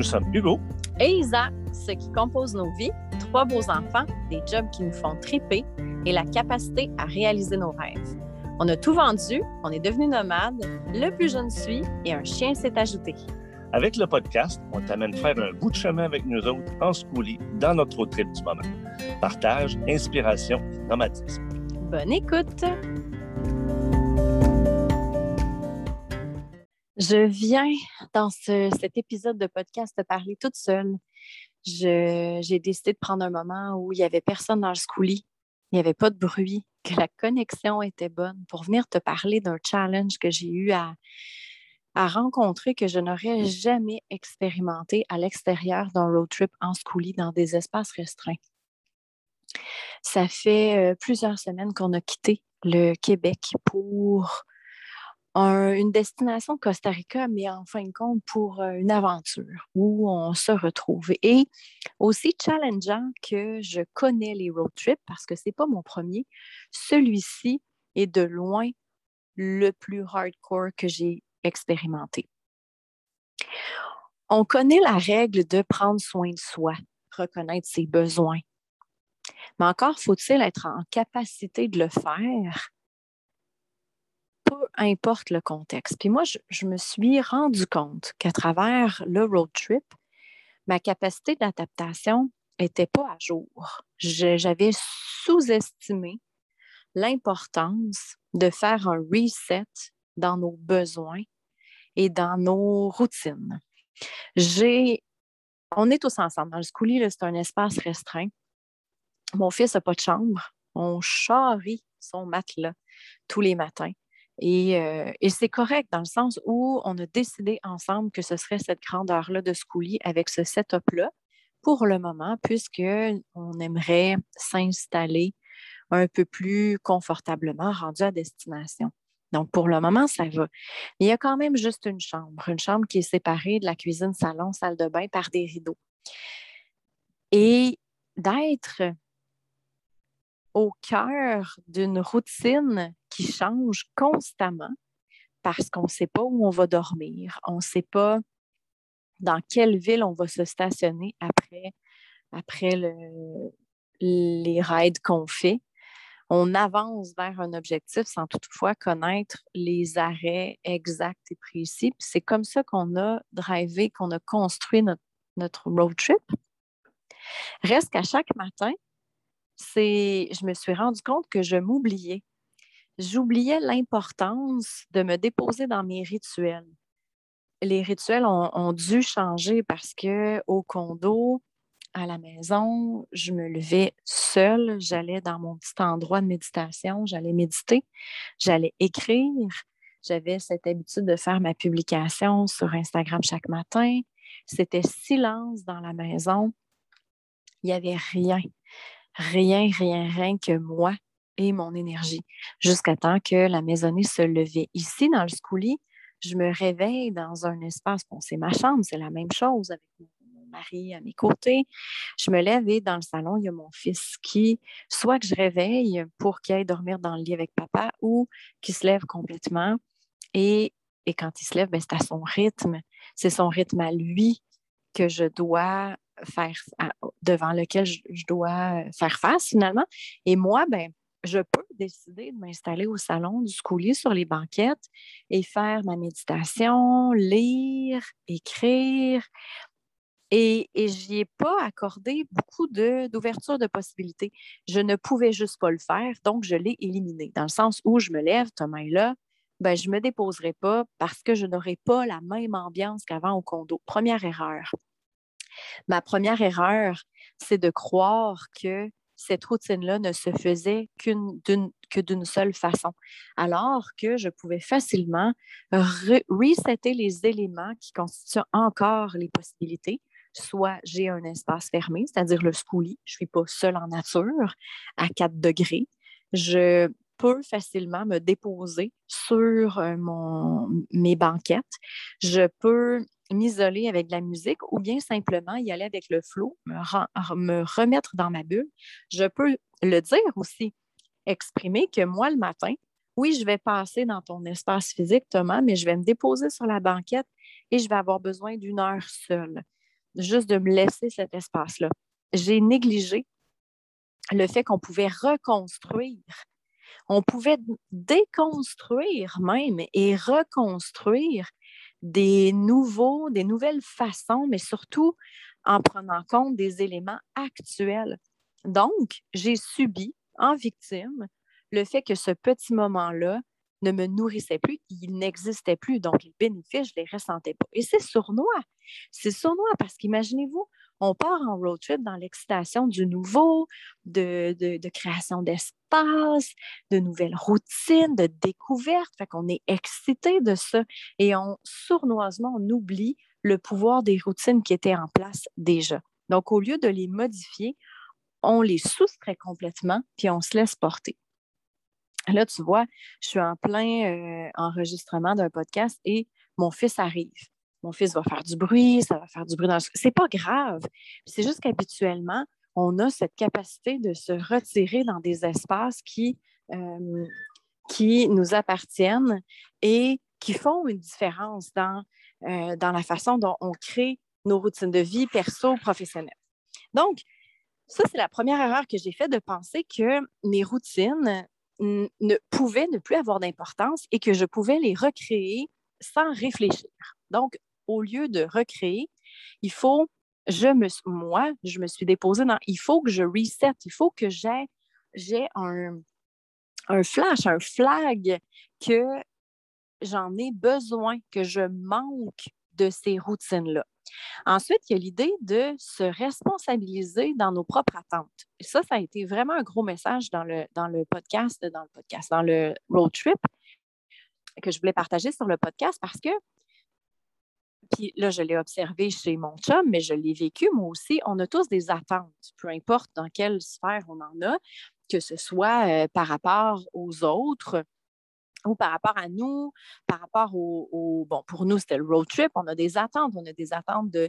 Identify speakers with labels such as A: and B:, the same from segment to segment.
A: Nous sommes Hugo
B: et Isa, ce qui compose nos vies, trois beaux enfants, des jobs qui nous font triper et la capacité à réaliser nos rêves. On a tout vendu, on est devenu nomade, le plus jeune suit et un chien s'est ajouté.
A: Avec le podcast, on t'amène faire un bout de chemin avec nous autres en schoolie dans notre road trip du moment. Partage, inspiration, nomadisme.
B: Bonne écoute! Je viens dans cet épisode de podcast te parler toute seule. J'ai décidé de prendre un moment où il n'y avait personne dans le schoolie, il n'y avait pas de bruit, que la connexion était bonne pour venir te parler d'un challenge que j'ai eu à, rencontrer que je n'aurais jamais expérimenté à l'extérieur d'un road trip en schoolie dans des espaces restreints. Ça fait euh, plusieurs semaines qu'on a quitté le Québec pour une destination Costa Rica, mais en fin de compte pour euh, une aventure où on se retrouve. Et aussi challengeant que je connais les road trips parce que ce n'est pas mon premier. Celui-ci est de loin le plus hardcore que j'ai expérimenté. On connaît la règle de prendre soin de soi, reconnaître ses besoins. Mais encore faut-il être en capacité de le faire peu importe le contexte. Puis moi, je, me suis rendu compte qu'à travers le road trip, ma capacité d'adaptation n'était pas à jour. J'avais sous-estimé l'importance de faire un reset dans nos besoins et dans nos routines. J'ai, on est tous ensemble. Dans le schoolie, c'est un espace restreint. Mon fils n'a pas de chambre. On charrie son matelas tous les matins. Euh, et, c'est correct dans le sens où on a décidé ensemble que ce serait cette grandeur-là de schoolie avec ce setup-là pour le moment, puisqu'on aimerait s'installer un peu plus confortablement rendu à destination. Donc, pour le moment, ça va. Mais il y a quand même juste une chambre, une chambre qui est séparée de la cuisine, salon, salle de bain par des rideaux. Et d'être au cœur d'une routine qui change constamment parce qu'on ne sait pas où on va dormir, on ne sait pas dans quelle ville on va se stationner après, les raids qu'on fait. On avance vers un objectif sans toutefois connaître les arrêts exacts et précis. C'est comme ça qu'on a drivé, qu'on a construit notre, notre road trip. Reste qu'à chaque matin, je me suis rendu compte que je m'oubliais. J'oubliais l'importance de me déposer dans mes rituels. Les rituels ont, dû changer parce que au condo, à la maison, je me levais seule, j'allais dans mon petit endroit de méditation, j'allais méditer, j'allais écrire. J'avais cette habitude de faire ma publication sur Instagram chaque matin. C'était silence dans la maison. Il n'y avait rien rien, rien, rien que moi et mon énergie, jusqu'à temps que la maisonnée se levait. Ici, dans le schoolie, je me réveille dans un espace, bon, c'est ma chambre, c'est la même chose avec mon mari à mes côtés. Je me lève et dans le salon, il y a mon fils qui, soit que je réveille pour qu'il aille dormir dans le lit avec papa ou qu'il se lève complètement. Et, et quand il se lève, ben, c'est à son rythme. C'est son rythme à lui que je dois faire devant lequel je, dois euh, faire face finalement. Et moi, ben, je peux décider de m'installer au salon du schoolie sur les banquettes et faire ma méditation, lire, écrire. Et, et je n'y ai pas accordé beaucoup d'ouverture de, possibilités. Je ne pouvais juste pas le faire, donc je l'ai éliminé, dans le sens où je me lève, Thomas est là, ben, je ne me déposerai pas parce que je n'aurai pas la même ambiance qu'avant au condo. Première erreur. Ma première erreur, c'est de croire que cette routine-là ne se faisait que d'une seule façon, alors que je pouvais facilement resetter les éléments qui constituent encore les possibilités. Soit j'ai un espace fermé, c'est-à-dire le schoolie, je ne suis pas seule en nature à 4 degrés. Je peux facilement me déposer sur euh, mon, mes banquettes. Je peux m'isoler avec de la musique ou bien simplement y aller avec le flot, me, me remettre dans ma bulle. Je peux le dire aussi, exprimer que moi, le matin, oui, je vais passer dans ton espace physique, Thomas, mais je vais me déposer sur la banquette et je vais avoir besoin d'une heure seule. juste de me laisser cet espace-là. J'ai négligé le fait qu'on pouvait reconstruire. On pouvait déconstruire même et reconstruire des nouveaux, des nouvelles façons, mais surtout en prenant compte des éléments actuels. Donc, j'ai subi en victime le fait que ce petit moment-là ne me nourrissait plus, il n'existait plus. Donc, les bénéfices, je ne les ressentais pas. Et c'est sournois. C'est sournois parce qu'imaginez-vous, on part en road trip dans l'excitation du nouveau, de, création d'espace, de nouvelles routines, de découvertes. Fait qu'on est excité de ça et on sournoisement, on oublie le pouvoir des routines qui étaient en place déjà. Donc, au lieu de les modifier, on les soustrait complètement, puis on se laisse porter. Là, tu vois, je suis en plein euh, enregistrement d'un podcast et mon fils arrive. Mon fils va faire du bruit, ça va faire du bruit dans le... C'est pas grave. C'est juste qu'habituellement, on a cette capacité de se retirer dans des espaces qui, qui nous appartiennent et qui font une différence dans, dans la façon dont on crée nos routines de vie perso, professionnelles. Donc, ça, c'est la première erreur que j'ai faite de penser que mes routines ne pouvaient ne plus avoir d'importance et que je pouvais les recréer sans réfléchir. Donc, au lieu de recréer, il faut, je me, moi, je me suis déposée dans, il faut que je reset, il faut que j'ai, j'ai un, un flash, un flag que j'en ai besoin, que je manque de ces routines-là. Ensuite, il y a l'idée de se responsabiliser dans nos propres attentes. Et ça, ça a été vraiment un gros message dans le, dans le podcast, dans le podcast, dans le road trip que je voulais partager sur le podcast parce que, puis là, je l'ai observé chez mon chum, mais je l'ai vécu moi aussi, on a tous des attentes, peu importe dans quelle sphère on en a, que ce soit euh, par rapport aux autres, ou par rapport à nous, par rapport au, bon, pour nous, c'était le road trip, on a des attentes, on a des attentes de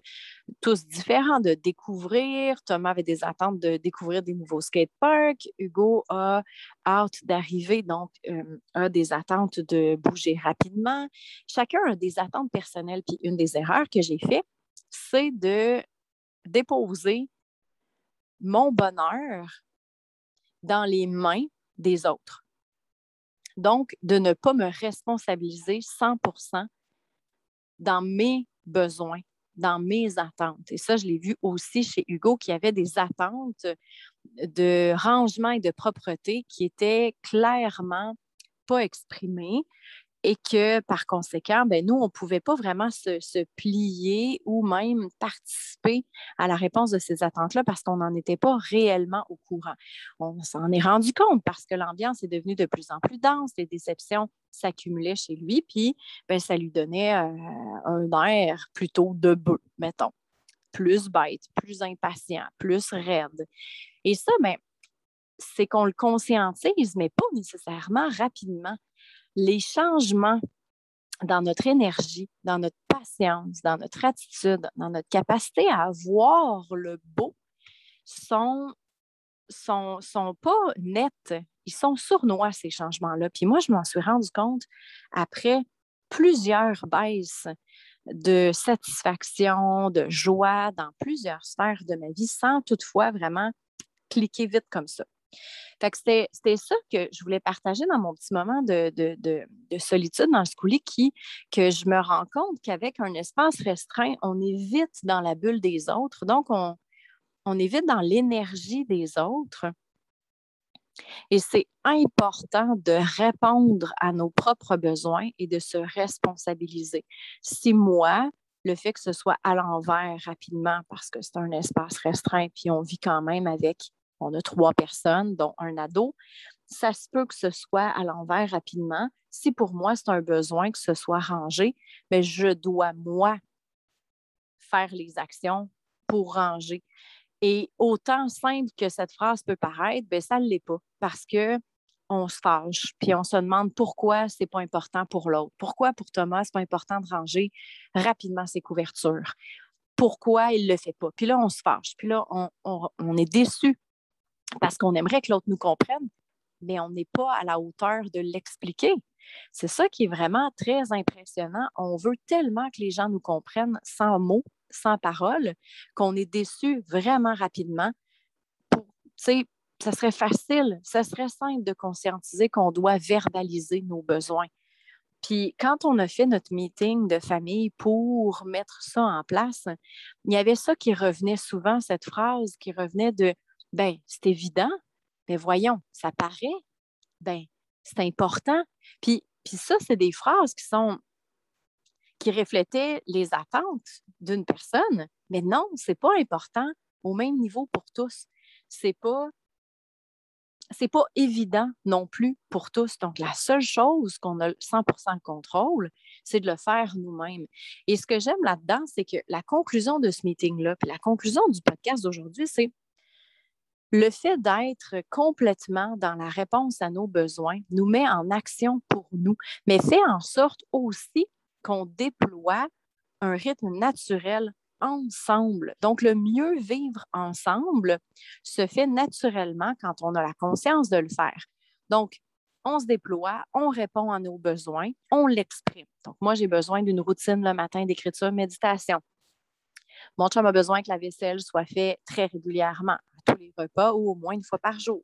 B: tous différents, de découvrir. Thomas avait des attentes de découvrir des nouveaux skateparks. Hugo a hâte d'arriver, donc euh, a des attentes de bouger rapidement. Chacun a des attentes personnelles. Puis une des erreurs que j'ai faites, c'est de déposer mon bonheur dans les mains des autres. Donc, de ne pas me responsabiliser 100% dans mes besoins, dans mes attentes. Et ça, je l'ai vu aussi chez Hugo, qui avait des attentes de rangement et de propreté qui étaient clairement pas exprimées et que par conséquent, ben, nous, on ne pouvait pas vraiment se, plier ou même participer à la réponse de ces attentes-là parce qu'on n'en était pas réellement au courant. On s'en est rendu compte parce que l'ambiance est devenue de plus en plus dense, les déceptions s'accumulaient chez lui, puis ben, ça lui donnait euh, un air plutôt de bœuf, mettons, plus bête, plus impatient, plus raide. Et ça, ben, c'est qu'on le conscientise, mais pas nécessairement rapidement les changements dans notre énergie, dans notre patience, dans notre attitude, dans notre capacité à voir le beau sont, sont, sont pas nets. Ils sont sournois, ces changements-là. Puis moi, je m'en suis rendu compte après plusieurs baisses de satisfaction, de joie dans plusieurs sphères de ma vie sans toutefois vraiment cliquer vite comme ça c'était ça que je voulais partager dans mon petit moment de, solitude dans le schoolie, qui, que je me rends compte qu'avec un espace restreint, on est vite dans la bulle des autres. Donc, on, on est vite dans l'énergie des autres. Et c'est important de répondre à nos propres besoins et de se responsabiliser. Si moi, le fait que ce soit à l'envers rapidement parce que c'est un espace restreint, puis on vit quand même avec on a trois personnes, dont un ado, ça se peut que ce soit à l'envers rapidement. Si pour moi, c'est un besoin que ce soit rangé, mais je dois, moi, faire les actions pour ranger. Et autant simple que cette phrase peut paraître, bien, ça ne l'est pas parce que on se fâche, puis on se demande pourquoi ce n'est pas important pour l'autre. Pourquoi pour Thomas, ce n'est pas important de ranger rapidement ses couvertures? Pourquoi il ne le fait pas? Puis là, on se fâche. Puis là, on est déçu parce qu'on aimerait que l'autre nous comprenne, mais on n'est pas à la hauteur de l'expliquer. C'est ça qui est vraiment très impressionnant. On veut tellement que les gens nous comprennent sans mots, sans parole, qu'on est déçu vraiment rapidement. Pour, ça serait facile, ça serait simple de conscientiser qu'on doit verbaliser nos besoins. Puis quand on a fait notre meeting de famille pour mettre ça en place, il y avait ça qui revenait souvent, cette phrase qui revenait de ben c'est évident, mais voyons, ça paraît, ben c'est important. Puis, puis ça, c'est des phrases qui sont qui reflétaient les attentes d'une personne, mais non, c'est pas important au même niveau pour tous. C'est pas c'est pas évident non plus pour tous. Donc, la seule chose qu'on a 100 de contrôle, c'est de le faire nous-mêmes. Et ce que j'aime là-dedans, c'est que la conclusion de ce meeting-là, puis la conclusion du podcast d'aujourd'hui, c'est le fait d'être complètement dans la réponse à nos besoins nous met en action pour nous, mais fait en sorte aussi qu'on déploie un rythme naturel ensemble. Donc, le mieux vivre ensemble se fait naturellement quand on a la conscience de le faire. Donc, on se déploie, on répond à nos besoins, on l'exprime. Donc, moi, j'ai besoin d'une routine le matin d'écriture, méditation. Mon chum a besoin que la vaisselle soit faite très régulièrement, tous les repas ou au moins une fois par jour.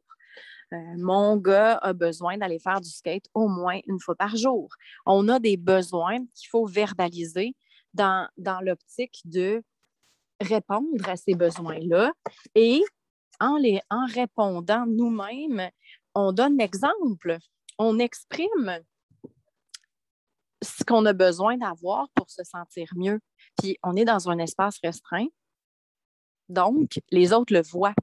B: Euh, mon gars a besoin d'aller faire du skate au moins une fois par jour. On a des besoins qu'il faut verbaliser dans, l'optique de répondre à ces besoins-là et en, les, en répondant nous-mêmes, on donne l'exemple, on exprime ce qu'on a besoin d'avoir pour se sentir mieux. Puis on est dans un espace restreint, donc les autres le voient.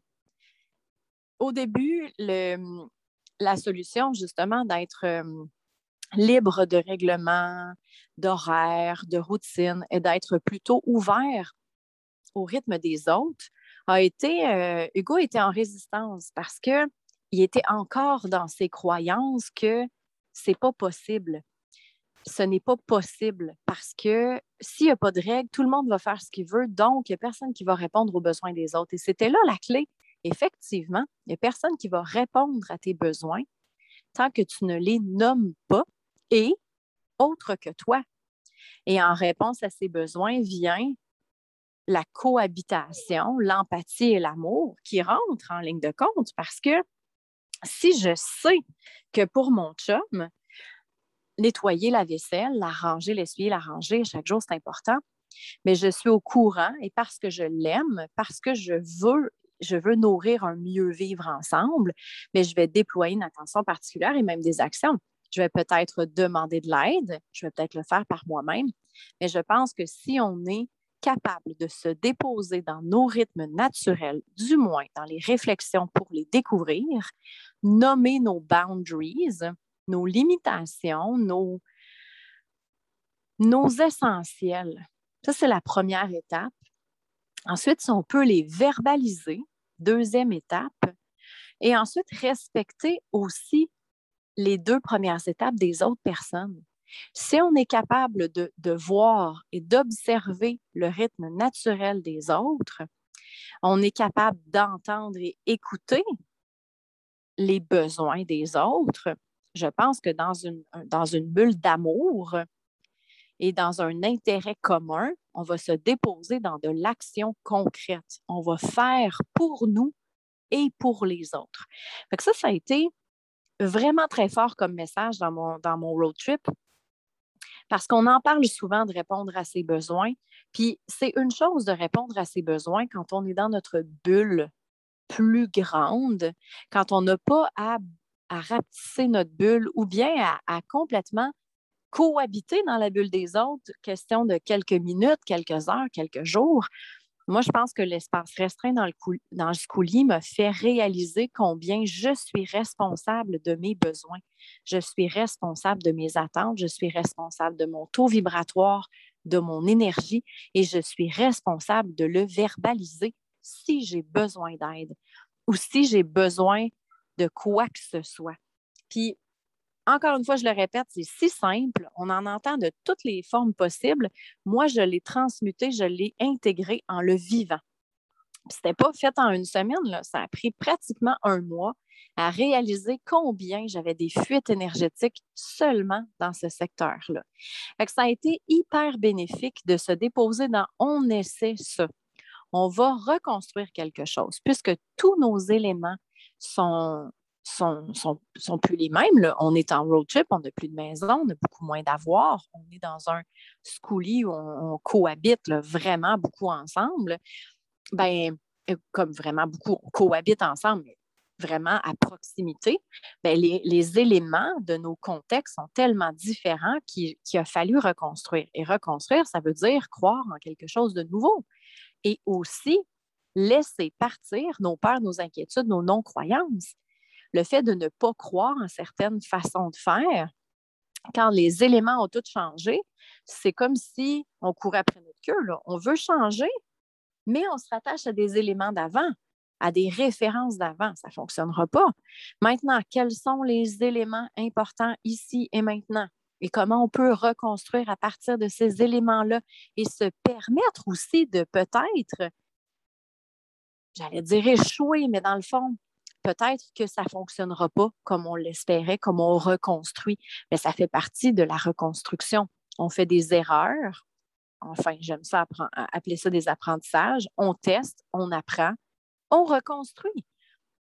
B: Au début, la solution, justement, d'être euh, libre de règlement, d'horaire, de routine et d'être plutôt ouvert au rythme des autres, a été, euh, Hugo était en résistance parce qu'il était encore dans ses croyances que c'est pas possible. Ce n'est pas possible parce que s'il n'y a pas de règles, tout le monde va faire ce qu'il veut, donc il n'y a personne qui va répondre aux besoins des autres. Et c'était là la clé. Effectivement, il n'y a personne qui va répondre à tes besoins tant que tu ne les nommes pas et autre que toi. Et en réponse à ces besoins vient la cohabitation, l'empathie et l'amour qui rentrent en ligne de compte parce que si je sais que pour mon chum, nettoyer la vaisselle, la ranger, l'essuyer, la ranger chaque jour, c'est important, mais je suis au courant et parce que je l'aime, parce que je veux je veux nourrir un mieux vivre ensemble, mais je vais déployer une attention particulière et même des actions. Je vais peut-être demander de l'aide, je vais peut-être le faire par moi-même, mais je pense que si on est capable de se déposer dans nos rythmes naturels, du moins dans les réflexions pour les découvrir, nommer nos boundaries, nos limitations, nos, nos essentiels. Ça, c'est la première étape. Ensuite, si on peut les verbaliser, deuxième étape, et ensuite respecter aussi les deux premières étapes des autres personnes. Si on est capable de, voir et d'observer le rythme naturel des autres, on est capable d'entendre et écouter les besoins des autres. Je pense que dans une, bulle d'amour et dans un intérêt commun, on va se déposer dans de l'action concrète. On va faire pour nous et pour les autres. ça, ça a été vraiment très fort comme message dans mon, dans mon road trip parce qu'on en parle souvent de répondre à ses besoins. Puis c'est une chose de répondre à ses besoins quand on est dans notre bulle plus grande, quand on n'a pas à, à rapetisser notre bulle ou bien à complètement cohabiter dans la bulle des autres, question de quelques minutes, quelques heures, quelques jours. Moi, je pense que l'espace restreint dans le, dans le coulis m'a fait réaliser combien je suis responsable de mes besoins. Je suis responsable de mes attentes, je suis responsable de mon taux vibratoire, de mon énergie et je suis responsable de le verbaliser si j'ai besoin d'aide ou si j'ai besoin de quoi que ce soit. Puis, encore une fois, je le répète, c'est si simple. On en entend de toutes les formes possibles. Moi, je l'ai transmuté, je l'ai intégré en le vivant. Ce n'était pas fait en une semaine, ça a pris pratiquement un mois. à réaliser combien j'avais des fuites énergétiques seulement dans ce secteur-là. Ça a été hyper bénéfique de se déposer dans on essaie ça. On va reconstruire quelque chose puisque tous nos éléments sont sont, sont, plus les mêmes. On est en road trip, on n'a plus de maison, on a beaucoup moins d'avoir. On est dans un schoolie où on, cohabite vraiment beaucoup ensemble. Ben, euh, comme vraiment beaucoup, on cohabite ensemble, mais vraiment à proximité, ben, les, éléments de nos contextes sont tellement différents qu'il a fallu reconstruire. Et reconstruire, ça veut dire croire en quelque chose de nouveau. Et aussi laisser partir nos peurs, nos inquiétudes, nos non-croyances le fait de ne pas croire en certaines façons de faire, quand les éléments ont tous changé, c'est comme si on courait après notre queue. On veut changer, mais on se rattache à des éléments d'avant, à des références d'avant. Ça ne fonctionnera pas. Maintenant, quels sont les éléments importants ici et maintenant? Et comment on peut reconstruire à partir de ces éléments-là et se permettre aussi de peut-être, j'allais dire échouer, mais dans le fond, peut-être que ça ne fonctionnera pas comme on l'espérait, comme on reconstruit, mais ça fait partie de la reconstruction. On fait des erreurs. Enfin, j'aime ça appeler ça des apprentissages. On teste, on apprend, on reconstruit.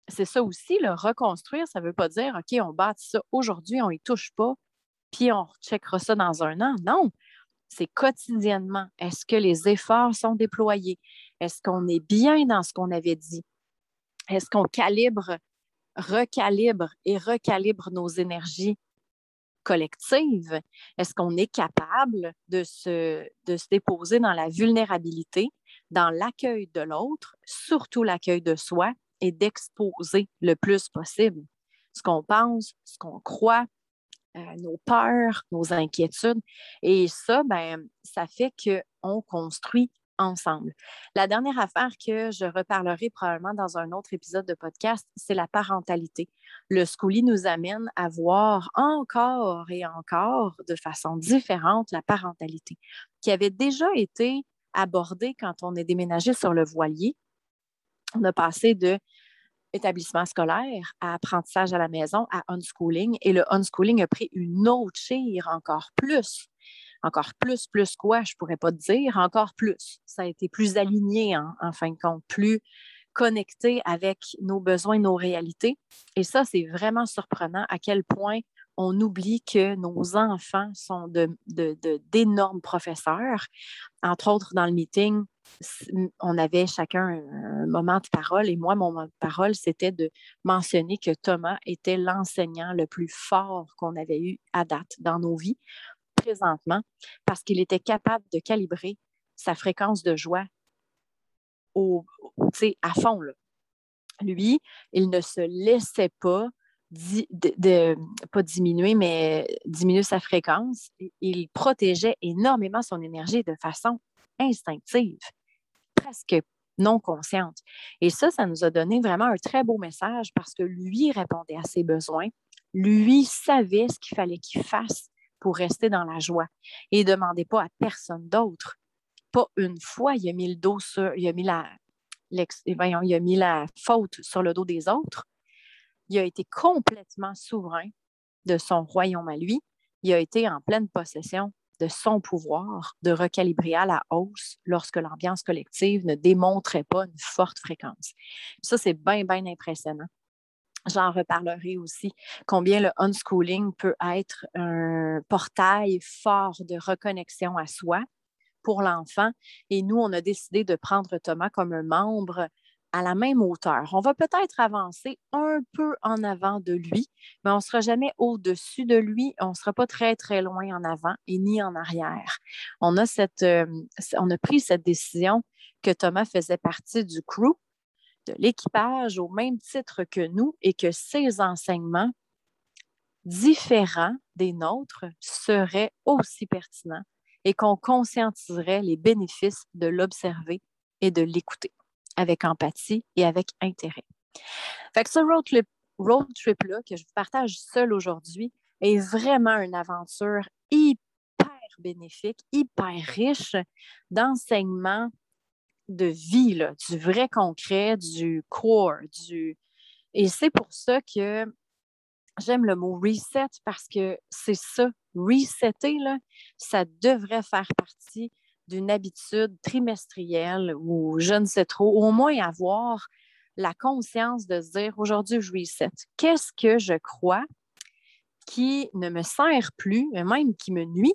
B: C'est ça aussi, le reconstruire, ça ne veut pas dire, OK, on bâtit ça aujourd'hui, on n'y touche pas, puis on checkera ça dans un an. Non, c'est quotidiennement. Est-ce que les efforts sont déployés? Est-ce qu'on est bien dans ce qu'on avait dit? Est-ce qu'on calibre, recalibre et recalibre nos énergies collectives? Est-ce qu'on est capable de se, de se déposer dans la vulnérabilité, dans l'accueil de l'autre, surtout l'accueil de soi, et d'exposer le plus possible? Ce qu'on pense, ce qu'on croit, euh, nos peurs, nos inquiétudes. Et ça, ben, ça fait qu'on construit ensemble. La dernière affaire que je reparlerai probablement dans un autre épisode de podcast, c'est la parentalité. Le schoolie nous amène à voir encore et encore de façon différente la parentalité, qui avait déjà été abordée quand on est déménagé sur le voilier. On a passé de établissement scolaire à apprentissage à la maison à unschooling et le unschooling a pris une autre chire encore plus encore plus, plus quoi, je pourrais pas te dire, encore plus. Ça a été plus aligné en, fin de compte, plus connecté avec nos besoins, nos réalités. Et ça, c'est vraiment surprenant à quel point on oublie que nos enfants sont d'énormes professeurs. Entre autres, dans le meeting, on avait chacun un moment de parole et moi, mon moment de parole, c'était de mentionner que Thomas était l'enseignant le plus fort qu'on avait eu à date dans nos vies présentement parce qu'il était capable de calibrer sa fréquence de joie au, à fond. Lui, il ne se laissait pas, de, pas diminuer, mais diminuer sa fréquence. Il protégeait énormément son énergie de façon instinctive, presque non consciente. Et ça, ça nous a donné vraiment un très beau message parce que lui répondait à ses besoins. Lui savait ce qu'il fallait qu'il fasse pour rester dans la joie. Et ne demandez pas à personne d'autre. Pas une fois, il a mis le dos sur, il a mis la, il a mis la faute sur le dos des autres. Il a été complètement souverain de son royaume à lui. Il a été en pleine possession de son pouvoir de recalibrer à la hausse lorsque l'ambiance collective ne démontrait pas une forte fréquence. Ça, c'est bien, bien impressionnant. J'en reparlerai aussi. Combien le unschooling peut être un portail fort de reconnexion à soi pour l'enfant. Et nous, on a décidé de prendre Thomas comme un membre à la même hauteur. On va peut-être avancer un peu en avant de lui, mais on ne sera jamais au-dessus de lui. On ne sera pas très, très loin en avant et ni en arrière. On a, cette, euh, on a pris cette décision que Thomas faisait partie du crew de l'équipage au même titre que nous et que ces enseignements différents des nôtres seraient aussi pertinents et qu'on conscientiserait les bénéfices de l'observer et de l'écouter avec empathie et avec intérêt. Fait que ce road trip, road trip-là que je vous partage seul aujourd'hui est vraiment une aventure hyper bénéfique, hyper riche d'enseignements de vie, du vrai concret, du core, du, Et c'est pour ça que j'aime le mot reset parce que c'est ça, resetter, là, ça devrait faire partie d'une habitude trimestrielle ou je ne sais trop, au moins avoir la conscience de se dire aujourd'hui, je reset. Qu'est-ce que je crois qui ne me sert plus, même qui me nuit,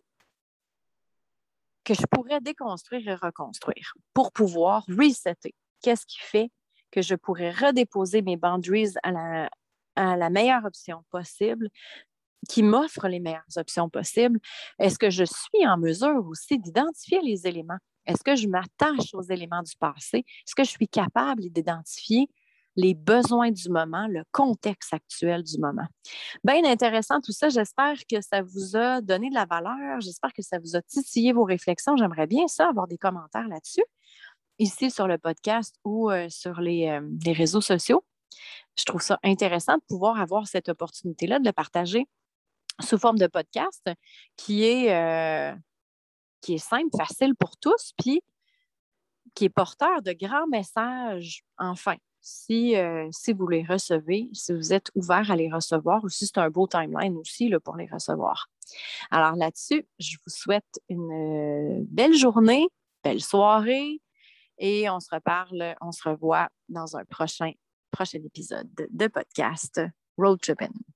B: que je pourrais déconstruire et reconstruire pour pouvoir resetter. Qu'est-ce qui fait que je pourrais redéposer mes boundaries à la, meilleure option possible, qui m'offre les meilleures options possibles? Est-ce que je suis en mesure aussi d'identifier les éléments? Est-ce que je m'attache aux éléments du passé? Est-ce que je suis capable d'identifier les besoins du moment, le contexte actuel du moment. Bien intéressant tout ça. J'espère que ça vous a donné de la valeur. J'espère que ça vous a titillé vos réflexions. J'aimerais bien ça, avoir des commentaires là-dessus, ici sur le podcast ou euh, sur les, euh, les, réseaux sociaux. Je trouve ça intéressant de pouvoir avoir cette opportunité-là de le partager sous forme de podcast qui est, euh, qui est simple, facile pour tous, puis qui est porteur de grands messages, enfin, euh, si, vous les recevez, si vous êtes ouvert à les recevoir ou si c'est un beau timeline aussi pour les recevoir. Alors là-dessus, je vous souhaite une euh, belle journée, belle soirée et on se reparle, on se revoit dans un prochain, prochain épisode de podcast Road Tripping.